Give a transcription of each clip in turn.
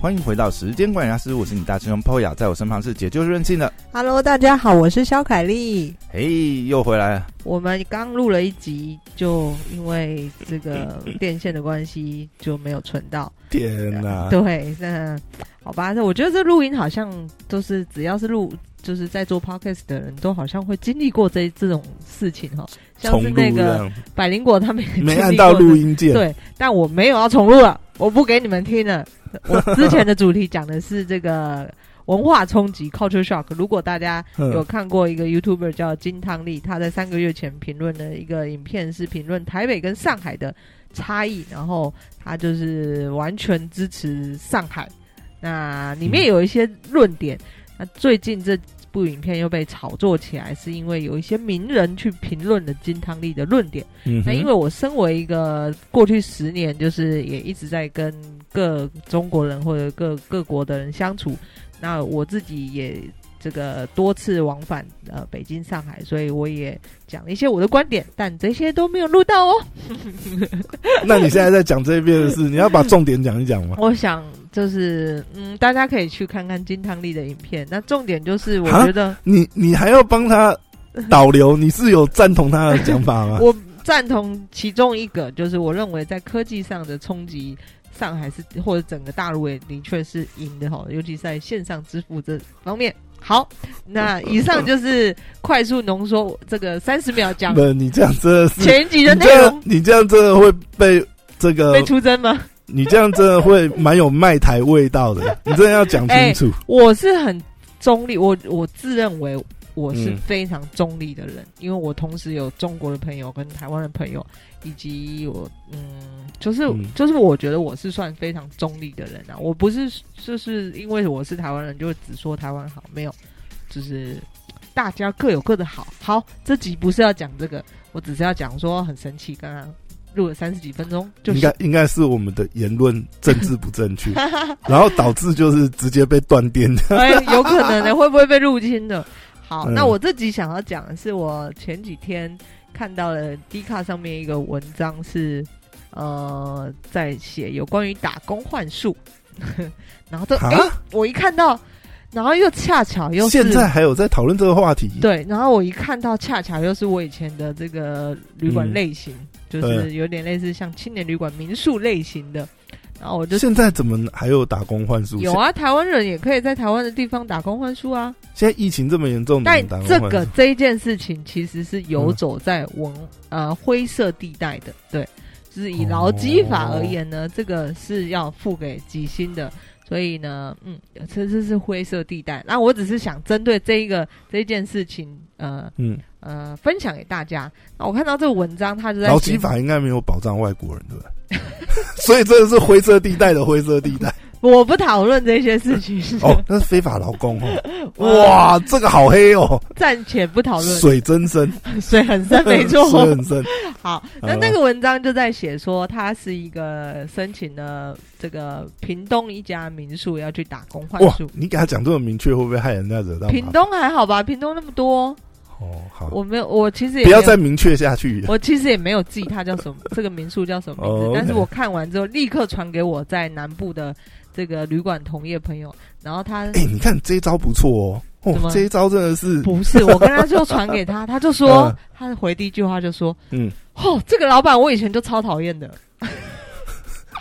欢迎回到时间管家师，我是你大师兄 Poya，在我身旁是解救任性的。Hello，大家好，我是肖凯丽。嘿，又回来了。我们刚录了一集，就因为这个电线的关系就没有存到。天哪！对，那好吧，那我觉得这录音好像都是只要是录，就是在做 podcast 的人都好像会经历过这这种事情哈，像是那个，百灵果他们也没按到录音键。对，但我没有要重录了，我不给你们听了。我之前的主题讲的是这个文化冲击 （culture shock）。如果大家嗯有看过一个 YouTuber 叫金汤力，他在三个月前评论的一个影片是评论台北跟上海的差异，然后他就是完全支持上海。那里面有一些论点，那最近这部影片又被炒作起来，是因为有一些名人去评论了金汤力的论点。嗯，那因为我身为一个过去十年，就是也一直在跟各中国人或者各各国的人相处，那我自己也这个多次往返呃北京、上海，所以我也讲了一些我的观点，但这些都没有录到哦。那你现在在讲这边的事，你要把重点讲一讲吗？我想就是嗯，大家可以去看看金汤力的影片。那重点就是我啊觉得你你还要帮他导流，你是有赞同他的讲法吗？我赞同其中一个，就是我认为在科技上的冲击，上海是或者整个大陆也的确是赢的哈，尤其在线上支付这方面。好，那以上就是快速浓缩这个三十秒讲 不，你这样真的是，前几的你这样内容，你这样真的会被这个被出征吗？你这样真的会蛮有卖台味道的，你真的要讲清楚。我是很中立，我我自认为我是嗯非常中立的人，因为我同时有中国的朋友跟台湾的朋友，以及我嗯，就是、嗯就是我觉得我是算非常中立的人啊，我不是就是因为我是台湾人就只说台湾好，没有，就是大家各有各的好。好，这集不是要讲这个，我只是要讲说很神奇，刚刚录了三十几分钟，就应该应该是我们的言论政治不正确，然后导致就是直接被断电的。哎，有可能的，会不会被入侵的？好，嗯。那我这集想要讲的是，我前几天看到了 D 卡上面一个文章是，呃，在写有关于打工换术，然后这啊哎、我一看到，然后又恰巧又是现在还有在讨论这个话题，对，然后我一看到，恰巧又是我以前的这个旅馆嗯。类型，就是有点类似像青年旅馆民宿类型的，然后我就现在怎么还有打工换书？有啊，台湾人也可以在台湾的地方打工换书啊。现在疫情这么严重，但这个这一件事情其实是游走在文、呃灰色地带的，对，就是以劳基法而言呢，这个是要付给几薪的，所以呢，嗯，这这是灰色地带。那我只是想针对这一个这一件事情，呃嗯，呃，分享给大家。那我看到这个文章，他就在写劳基法应该没有保障外国人，对不对？所以这个是灰色地带的灰色地带我不讨论这些事情，哦，那是非法劳工哦。哇，这个好黑哦，暂且不讨论，水真深，水很深，没错，水很深。好，那那个文章就在写说，他是一个申请了这个屏东一家民宿要去打工换哇宿。，你给他讲这么明确，会不会害人家惹到？屏东还好吧？屏东那么多，哦，好，我没有，我其实也不要再明确下去。我其实也没有记他叫什么，这个民宿叫什么名字。但是我看完之后，立刻传给我在南部的这个旅馆同业朋友，然后他哎、你看这一招不错哦，哦，这一招真的是，不是我跟他就传给他，他就说 嗯，他回第一句话就说，嗯，哦，这个老板我以前就超讨厌的，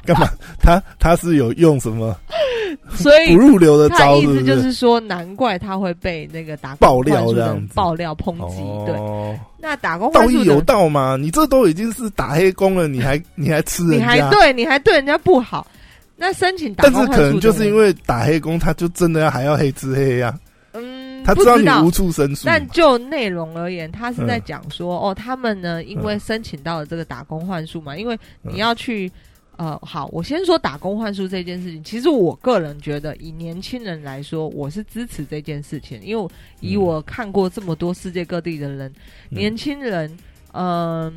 干嘛？他他是有用什么所以不入流的招，意思就是说，难怪他会被那个打工爆料的这样子爆料抨击。对，哦，那打工道义有道嘛？你这都已经是打黑工了，你还你还吃人你还？对你还对人家不好，那申请打但是可能就是因为为打黑工，他就真的要还要黑吃黑呀、嗯，他不知知道。你无处申诉。嘛。但就内容而言，他是在嗯。讲说，哦，他们呢，因为申请到了这个打工换宿嘛，因为嗯你要去，呃，好，我先说打工换宿这件事情。其实我个人觉得，以年轻人来说，我是支持这件事情，因为以嗯。我看过这么多世界各地的人，嗯。年轻人，嗯、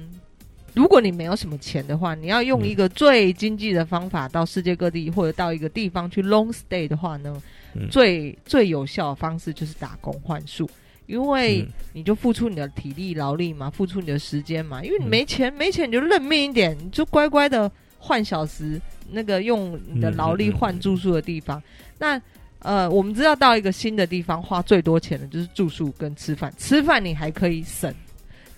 如果你没有什么钱的话，你要用嗯一个最经济的方法到世界各地或者到一个地方去 long stay 的话呢，嗯最最有效的方式就是打工换宿。因为嗯你就付出你的体力劳力嘛，付出你的时间嘛，因为你嗯没钱，没钱你就认命一点，你就乖乖的换小时，那个用你的劳力换住宿的地方。那呃，我们知道到一个新的地方花最多钱的就是住宿跟吃饭，吃饭你还可以省。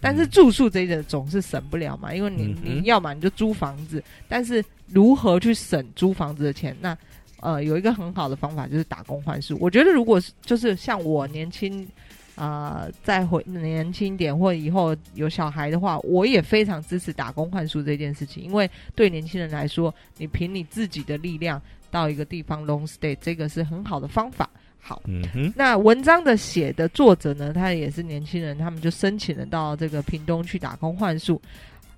但是住宿这一点总是省不了嘛，因为你你要嘛你就租房子，但是如何去省租房子的钱？那呃有一个很好的方法就是打工换宿。我觉得如果是就是像我年轻啊再回年轻点或以后有小孩的话，我也非常支持打工换宿这件事情，因为对年轻人来说，你凭你自己的力量到一个地方 long stay，这个是很好的方法。好，嗯哼，那文章的写的作者呢，他也是年轻人，他们就申请了到这个屏东去打工换宿。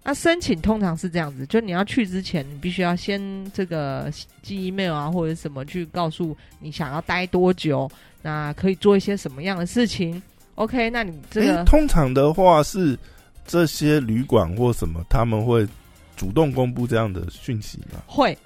那申请通常是这样子，就你要去之前，你必须要先这个寄 email 啊，或者什么去告诉你想要待多久，那可以做一些什么样的事情。OK，那你这个通常的话是这些旅馆或什么他们会主动公布这样的讯息吗？会。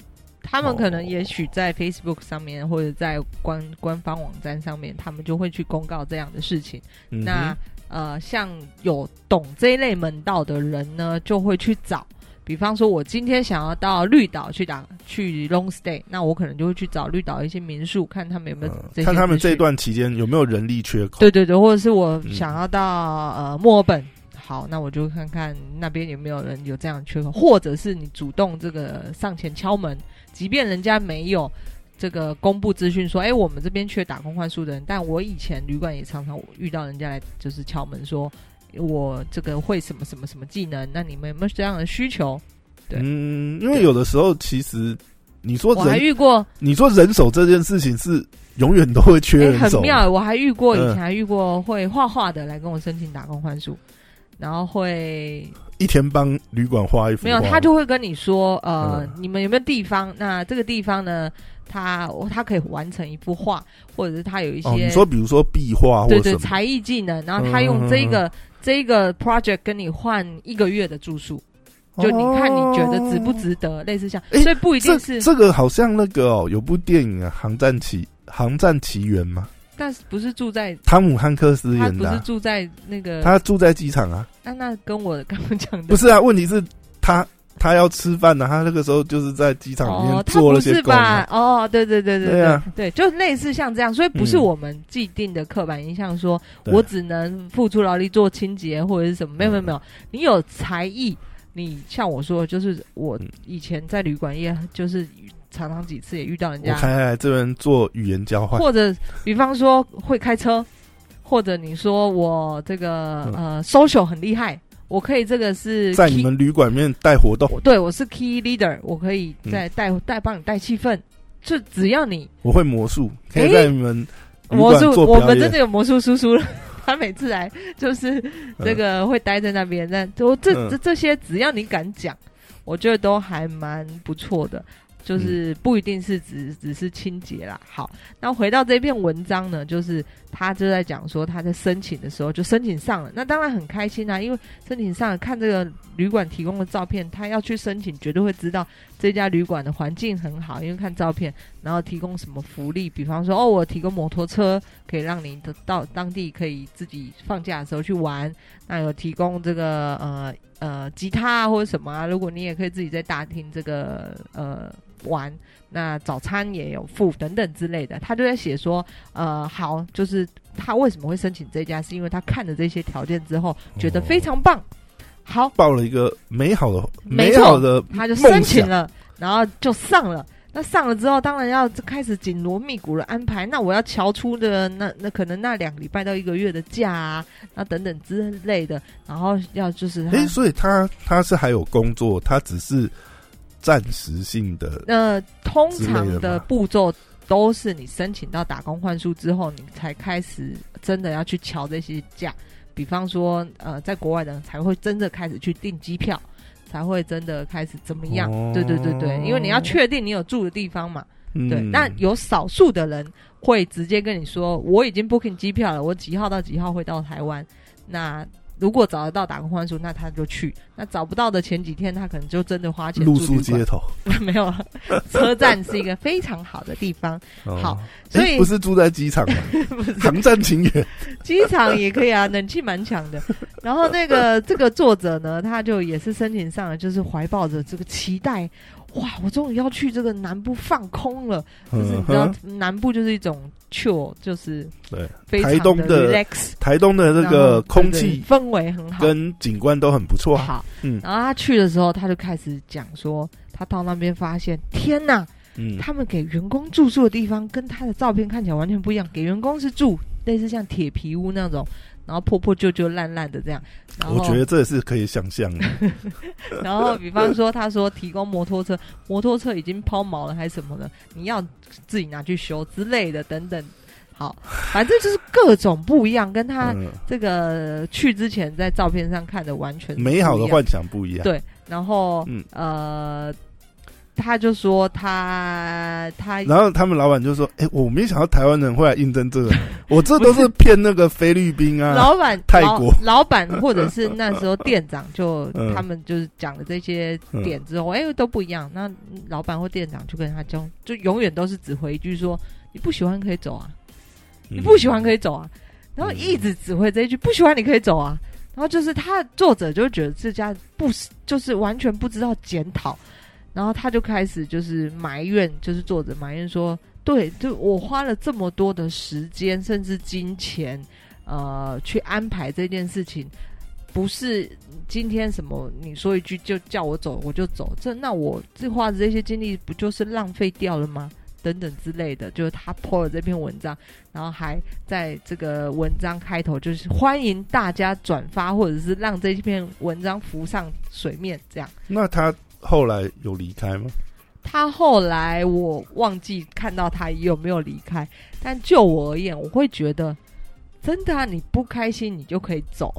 他们可能也许在 Facebook 上面或者在官官方网站上面，他们就会去公告这样的事情。那呃，像有懂这一类门道的人呢，就会去找。比方说，我今天想要到绿岛去打去 long stay，那我可能就会去找绿岛一些民宿，看他们有没有看他们这段期间有没有人力缺口。对对对，或者是我想要到呃墨尔本。好，那我就看看那边有没有人有这样缺口，或者是你主动这个上前敲门，即便人家没有这个公布资讯说，哎，我们这边缺打工换宿的人，但我以前旅馆也常常遇到人家来就是敲门说，我这个会什么什么什么技能，那你们有没有这样的需求？对，嗯，因为有的时候其实你说我还遇过，你说人手这件事情是永远都会缺人手，很妙。我还遇过以前还遇过会画画的来跟我申请打工换宿。然后会一天帮旅馆画一幅，没有，他就会跟你说，呃，你们有没有地方？那这个地方呢，他他可以完成一幅画，或者是他有一些，你说比如说壁画，对对，才艺技能，然后他用这个这个 project 跟你换一个月的住宿，就你看你觉得值不值得？类似像，所以不一定是这个，好像那个哦，有部电影啊，《航站奇航站奇缘》嘛。但是不是住在汤姆汉克斯演的？不是住在那个，他住在机场啊。那那跟我刚刚讲的不是啊？问题是，他他要吃饭呢，他那个时候就是在机场里面做了些工。哦，对对对对对，对，就类似像这样，所以不是我们既定的刻板印象，说我只能付出劳力做清洁或者是什么？没有没有没有，你有才艺，你像我说，就是我以前在旅馆业，就是。常常几次也遇到人家，我来这边做语言交换，或者比方说会开车，或者你说我这个呃 social 很厉害，我可以这个是在你们旅馆面带活动，对我是 key leader，我可以在带带帮你带气氛，就只要你我会魔术，可以在你们魔术，我们真的有魔术叔叔了，他每次来就是这个会待在那边，那都这这这些只要你敢讲，我觉得都还蛮不错的。就是不一定是只只是清洁啦。好，那回到这篇文章呢，就是他就在讲说他在申请的时候就申请上了，那当然很开心啊，因为申请上了看这个旅馆提供的照片，他要去申请绝对会知道这家旅馆的环境很好，因为看照片，然后提供什么福利，比方说哦，我提供摩托车可以让你到当地可以自己放假的时候去玩，那有提供这个呃呃吉他啊或者什么啊，如果你也可以自己在大厅这个呃。玩，那早餐也有付等等之类的，他就在写说，呃，好，就是他为什么会申请这家，是因为他看了这些条件之后，觉得非常棒，好，报了一个美好的、美好的，他就申请了，然后就上了。那上了之后，当然要开始紧锣密鼓的安排。那我要瞧出的那那可能那两个礼拜到一个月的假啊，那等等之类的，然后要就是，哎，所以他他是还有工作，他只是。暂时性的，呃，通常的步骤都是你申请到打工换宿之后，你才开始真的要去瞧这些假。比方说，呃，在国外的人才会真的开始去订机票，才会真的开始怎么样？对对对对，因为你要确定你有住的地方嘛。对，那有少数的人会直接跟你说，我已经 booking 机票了，我几号到几号会到台湾。那如果找得到打工换宿，那他就去；那找不到的前几天，他可能就真的花钱露宿街头。没有，车站是一个非常好的地方。好，所以不是住在机场 吗？航站情缘，机场也可以啊，冷气蛮强的。然后那个这个作者呢，他就也是申请上了，就是怀抱着这个期待。哇，我终于要去这个南部放空了。就是你嗯知道，南部就是一种 chill，就是对，非台东的 relax，台东的这个空气氛围很好，跟景观都很不错。好。嗯然后他去的时候，他就开始讲说，他到那边发现，天哪！嗯，他们给员工住宿的地方跟他的照片看起来完全不一样。给员工是住类似像铁皮屋那种，然后破破旧旧、烂烂的这样。然后我觉得这也是可以想象的。然后比方说，他说提供摩托车，摩托车已经抛锚了还是什么的，你要自己拿去修之类的等等。好，反正就是各种不一样，跟他嗯，这个去之前在照片上看的完全美好的幻想不一样。对，然后、嗯呃，他就说他他然后他们老板就说：“哎、我没想到台湾人会来应征这个，我这都是骗那个菲律宾啊。老板泰国老老板或者是那时候店长就 嗯他们就是讲了这些点之后，哎、都不一样。那老板或店长就跟他讲，就永远都是只回一句说：你不喜欢可以走啊，你不喜欢可以走啊。然后一直只会这一句，不喜欢你可以走啊。然后就是他作者就觉得这家不是，就是完全不知道检讨，然后他就开始就是埋怨，就是作者埋怨说，对，就我花了这么多的时间，甚至金钱，呃，去安排这件事情，不是今天什么你说一句就叫我走我就走，这那我这花的这些精力不就是浪费掉了吗？等等之类的，就是他 po 了这篇文章，然后还在这个文章开头就是欢迎大家转发，或者是让这篇文章浮上水面，这样。那他后来有离开吗？他后来我忘记看到他有没有离开，但就我而言，我会觉得真的啊，你不开心你就可以走，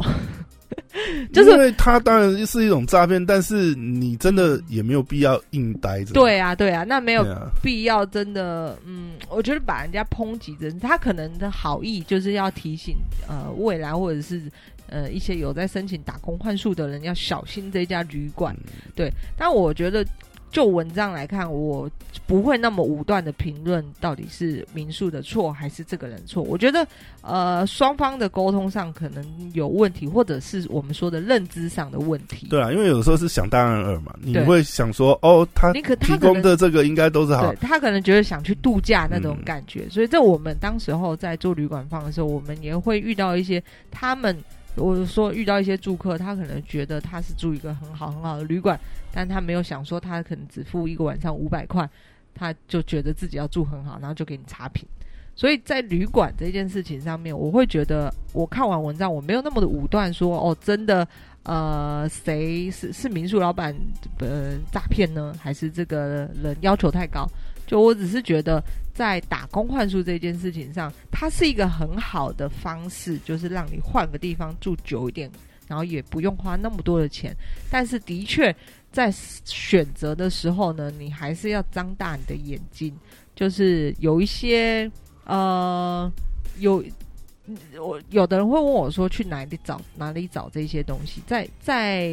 就是因为他当然是一种诈骗，但是你真的也没有必要硬待着。对啊，对啊，那没有必要真的，嗯，我觉得把人家抨击着他可能的好意就是要提醒呃未来或者是呃一些有在申请打工换宿的人要小心这家旅馆。对，但我觉得就文章来看，我不会那么武断的评论到底是民宿的错还是这个人错。我觉得呃双方的沟通上可能有问题，或者是我们说的认知上的问题。对啊，因为有时候是想当然尔嘛，你会想说，哦，他你可他提供的这个应该都是好对，他可能觉得想去度假那种嗯感觉，所以在我们当时候在做旅馆放的时候，我们也会遇到一些他们，我说遇到一些住客，他可能觉得他是住一个很好很好的旅馆，但他没有想说他可能只付一个晚上五百块，他就觉得自己要住很好，然后就给你差评。所以在旅馆这件事情上面，我会觉得我看完文章，我没有那么的武断说哦，真的呃，谁是是民宿老板呃诈骗呢，还是这个人要求太高？就我只是觉得，在打工换宿这件事情上，它是一个很好的方式，就是让你换个地方住久一点，然后也不用花那么多的钱。但是的确，在选择的时候呢，你还是要张大你的眼睛，就是有一些呃有。我有的人会问我说去哪里找哪里找这些东西，在在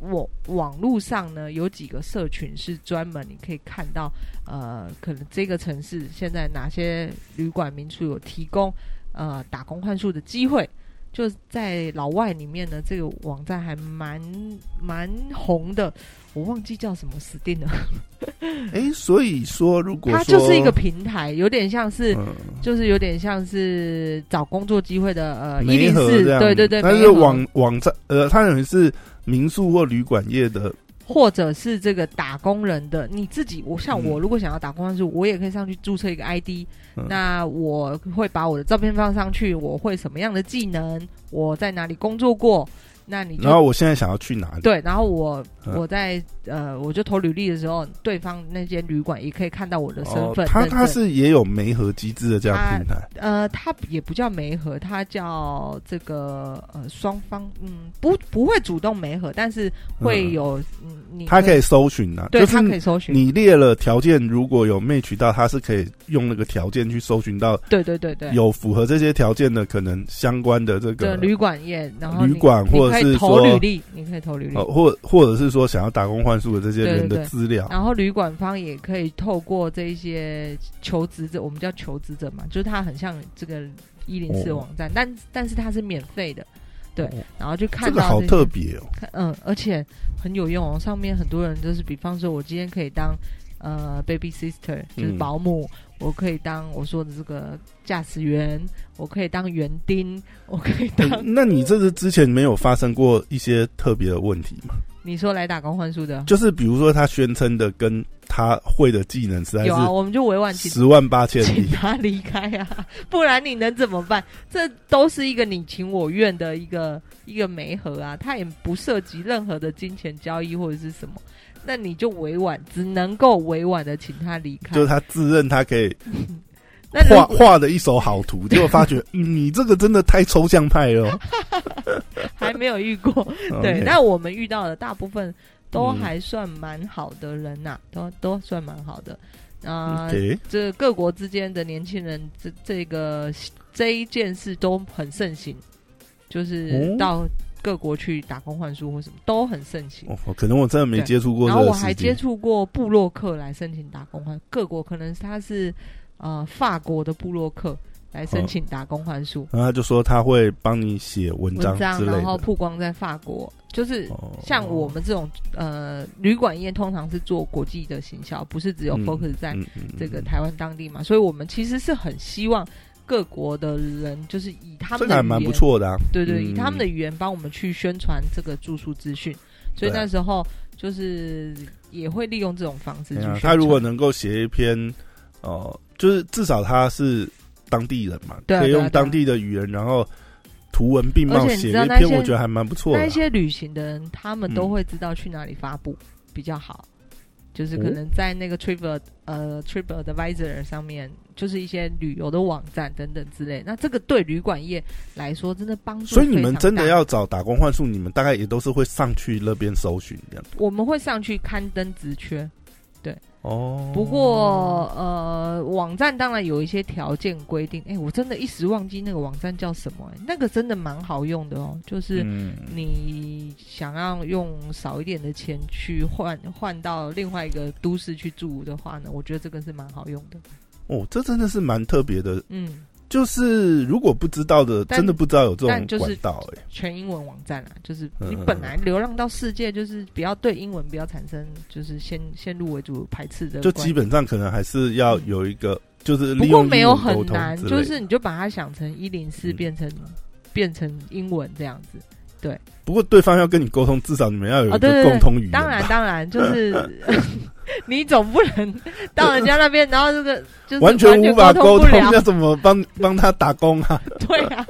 我网络上呢有几个社群是专门你可以看到，呃，可能这个城市现在哪些旅馆民宿有提供呃打工换宿的机会，就在老外里面呢，这个网站还蛮蛮红的，我忘记叫什么，死定了。哎，所以说如果它就是一个平台，有点像是。嗯就是有点像是找工作机会的呃一媒零四，对对对，但是网网站呃，它等于是民宿或旅馆业的，或者是这个打工人的你自己，我像嗯。我如果想要打工换宿，我也可以上去注册一个 ID，、嗯。那我会把我的照片放上去，我会什么样的技能，我在哪里工作过，那你就然后我现在想要去哪里？对，然后我、嗯。我在呃，我就投履历的时候，对方那间旅馆也可以看到我的身份。哦它认证。它是也有媒合机制的这样平台，呃，他也不叫媒合，他叫这个呃双方嗯不不会主动媒合，但是会嗯。有嗯你他可以搜寻啊，对就是它可以搜寻，你列了条件，如果有 match 到，他是可以用那个条件去搜寻到对对对对，有符合这些条件的可能相关的这的个旅馆业，然后你旅馆或者是你可以投履历，你可以投履历呃，。或或者是说想要打工换宿的这些人的资料，然后旅馆方也可以透过这一些求职者，我们叫求职者嘛，就是他很像这个一零四哦网站，但但是它是免费的，对哦然后就看这个好到特别哦。嗯，而且很有用哦。上面很多人就是，比方说，我今天可以当呃 baby sister，就是嗯保姆，我可以当我说的这个驾驶员，我可以当园丁，我可以当、欸那你这是之前没有发生过一些特别的问题吗？你说来打工换宿的，就是比如说他宣称的跟他会的技能实在有啊，我们就委婉请十万八千请里，他离开啊，不然你能怎么办？这都是一个你情我愿的一个一个媒合啊，他也不涉及任何的金钱交易或者是什么，那你就委婉，只能够委婉的请他离开。就是他自认他可以 画画的一手好图，结果发觉、嗯你这个真的太抽象派了哦。还没有遇过，对那我们遇到的大部分都嗯还算蛮好的人呐、都都算蛮好的。啊、这各国之间的年轻人，这这个这一件事都很盛行，就是哦到各国去打工换书或什么都很盛行。哦，可能我真的没接触过然后我还。接触过部落客来申请打工换，各国可能他是呃法国的部落客来申请打工换宿。然后他就说他会帮你写文章然后。曝光在法国，就是哦像我们这种呃旅馆业，通常是做国际的行销，不是只有嗯 focus 在这个台湾当地嘛，所以我们其实是很希望各国的人，就是以他这个还蛮们的语言，不错的啊。对对，嗯。以他们的语言帮我们去宣传这个住宿资讯，所以那时候就是也会利用这种方式去。他如果能够写一篇，哦、就是至少他是当地人嘛，可以对啊对啊。用当地的语言，然后图文并茂写一篇，我觉得还蛮不错的啊。那一些旅行的人，他们都嗯。会知道去哪里发布比较好，就是可哦能在那个 Trip 呃 Trip Advisor 上面，就是一些旅游的网站等等之类。那这个对旅馆业来说，真的帮助所以你们真的要找打工换宿，你们大概也都是会上去那边搜寻这样。我们会上去刊登职缺，对哦，不过呃，网站当然有一些条件规定。哎，我真的一时忘记那个网站叫什么、哎那个真的蛮好用的哦，就是。嗯，你想要用少一点的钱去换换到另外一个都市去住的话呢，我觉得这个是蛮好用的。哦，这真的是蛮特别的。嗯，就是如果不知道的，真的不知道有这种但就是管道哎、全英文网站啊，就是你嗯本来流浪到世界，就是不要对英文不要产生就是先先入为主排斥的观就，基本上可能还是要有一个，就是不过没有很难，就是你就把它想成一零四嗯。变成、变成英文这样子。不过对方要跟你沟通，至少你们要有一个对对，共同语言吧。当然当然，就是 你总不能到人家那边，然后这个就是完全无法沟通，要怎么帮帮他打工啊？对啊，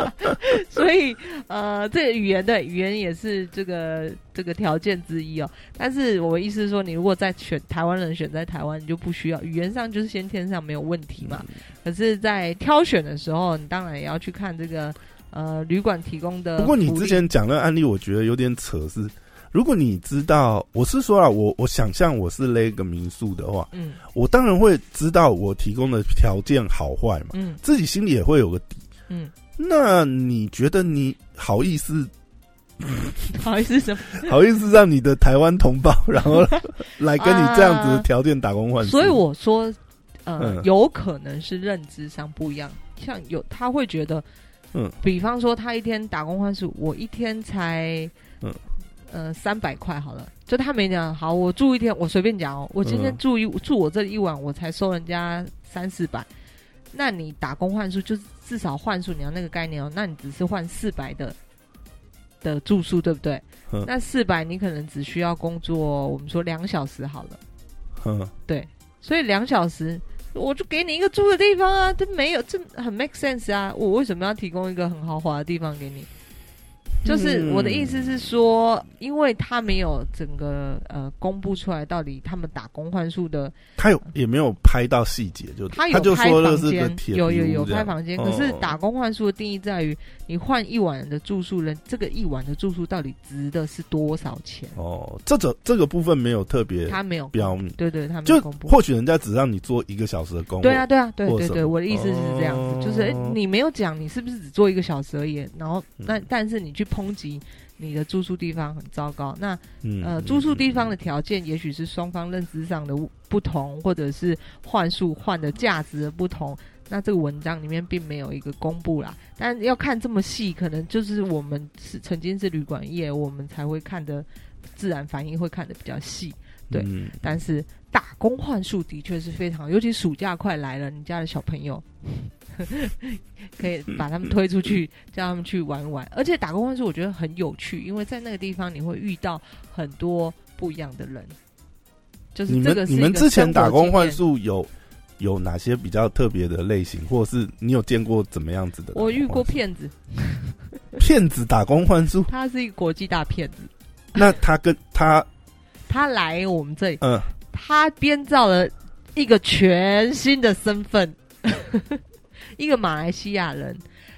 所以呃，这个语言的语言也是这个这个条件之一哦。但是我意思是说，你如果在选台湾人选在台湾，你就不需要语言上就是先天上没有问题嘛。可是，在挑选的时候，你当然也要去看这个呃旅馆提供的。不过你之前讲的案例，我觉得有点扯，是如果你知道，我是说啊，我我想象我是那个民宿的话，嗯我当然会知道我提供的条件好坏嘛，嗯自己心里也会有个底。嗯，那你觉得你好意思 好意思什么？好意思让你的台湾同胞，然后来跟你这样子的条件打工换宿？所以我说，呃，嗯有可能是认知上不一样。像有他会觉得，嗯，比方说他一天打工换数，我一天才，嗯，呃，三百块好了。就他没讲好，我住一天，我随便讲哦，我今天嗯住一、住我这一晚，我才收人家三四百。那你打工换数，就是至少换数你要那个概念哦，那你只是换四百的的住宿，对不对？嗯那四百你可能只需要工作，我们说两小时好了。嗯，对，所以两小时我就给你一个住的地方啊，这没有这很 make sense 啊，我为什么要提供一个很豪华的地方给你？就是嗯我的意思是说，因为他没有整个呃公布出来到底他们打工换宿的，他有也没有拍到细节，就他有就开房间，铁有有有开房间，哦可是打工换宿的定义在于你换一晚的住宿人，这个一晚的住宿到底值的是多少钱？哦，这种这个部分没有特别他没有标明，对对，他没就有公布。或许人家只让你做一个小时的工，对啊，，对啊，对对对，我的意思是这样子，哦就是、诶你没有讲你是不是只做一个小时而已，然后嗯。但但是你去抨击你的住宿地方很糟糕，那嗯呃住宿地方的条件也许是双方认知上的不同，或者是换宿换的价值的不同，那这个文章里面并没有一个公布啦，但要看这么细，可能就是我们是曾经是旅馆业，我们才会看的自然反应会看的比较细。对嗯但是打工换宿的确是非常，尤其暑假快来了，你家的小朋友 可以把他们推出去，叫他们去玩玩。而且打工换宿我觉得很有趣，因为在那个地方你会遇到很多不一样的人。就是你这个你们之前打工换经验宿有有哪些比较特别的类型，或者是你有见过怎么样子的？我遇过骗子，骗子打工换宿，他是一个国际大骗子，那他跟他他来我们这里，嗯。他编造了一个全新的身份，一个马来西亚人，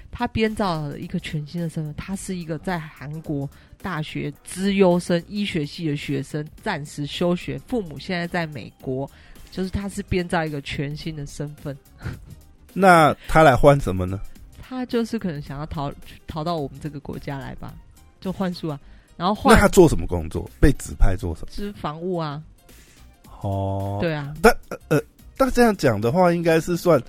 他编造了一个全新的身份，他是一个在韩国大学资优生、医学系的学生，暂时休学，父母现在在美国，就是他是编造一个全新的身份，那他来换什么呢？他就是可能想要逃逃到我们这个国家来吧，就换术啊，然后那他做什么工作？被指派做什么？是房屋啊，哦，对啊，但呃呃，但这样讲的话，应该是算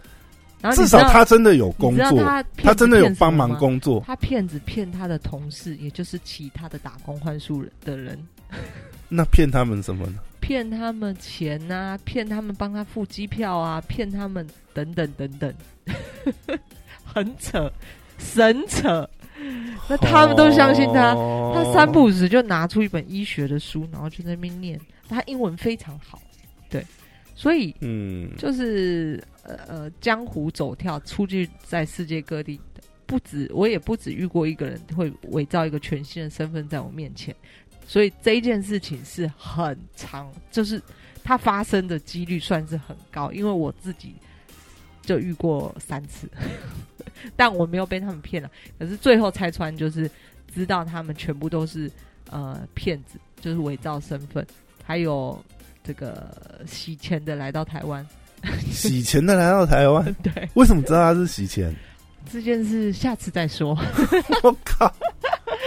至少他真的有工作，他他真的有帮忙。工作。他骗子骗他的同事，也就是其他的打工换数人的人，那骗他们什么呢？骗他们钱啊、骗他们帮他付机票啊，骗他们等等等等，很扯，神扯。那他们都相信他，哦。他三不五时就拿出一本医学的书，然后就在那边念。他英文非常好，对，所以嗯，就是呃呃，江湖走跳出去在世界各地，不止我也不止遇过一个人会伪造一个全新的身份在我面前，所以这一件事情是很长，就是它发生的几率算是很高，因为我自己就遇过三次，但我没有被他们骗了，可是最后拆穿就是知道他们全部都是呃骗子，就是伪造身份，还有这个洗钱的来到台湾。洗钱的来到台湾，对为什么知道他是洗钱？这件事，下次再说。我靠！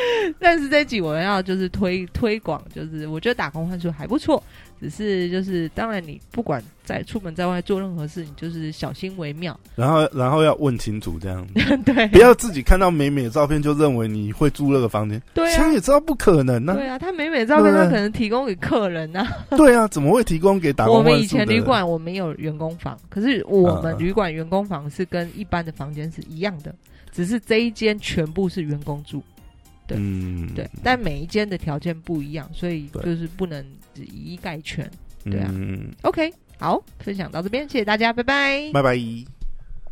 但是这一集我要就是推推广，就是我觉得打工换宿还不错，只是就是当然你不管在出门在外做任何事，你就是小心为妙。然后然后要问清楚，这样。对。不要自己看到美美的照片就认为你会住那个房间，对啊，想也知道不可能呢、对啊，他美美的照片他可能提供给客人啊。对啊，怎么会提供给打工我们以前旅馆我们有员工房，可是我们嗯旅馆员工房是跟一般的房间是一样的，只是这一间全部是员工住。对嗯，对，但每一间的条件不一样，所以就是不能以一概全。对啊嗯，OK，好，分享到这边，谢谢大家，拜拜。拜拜。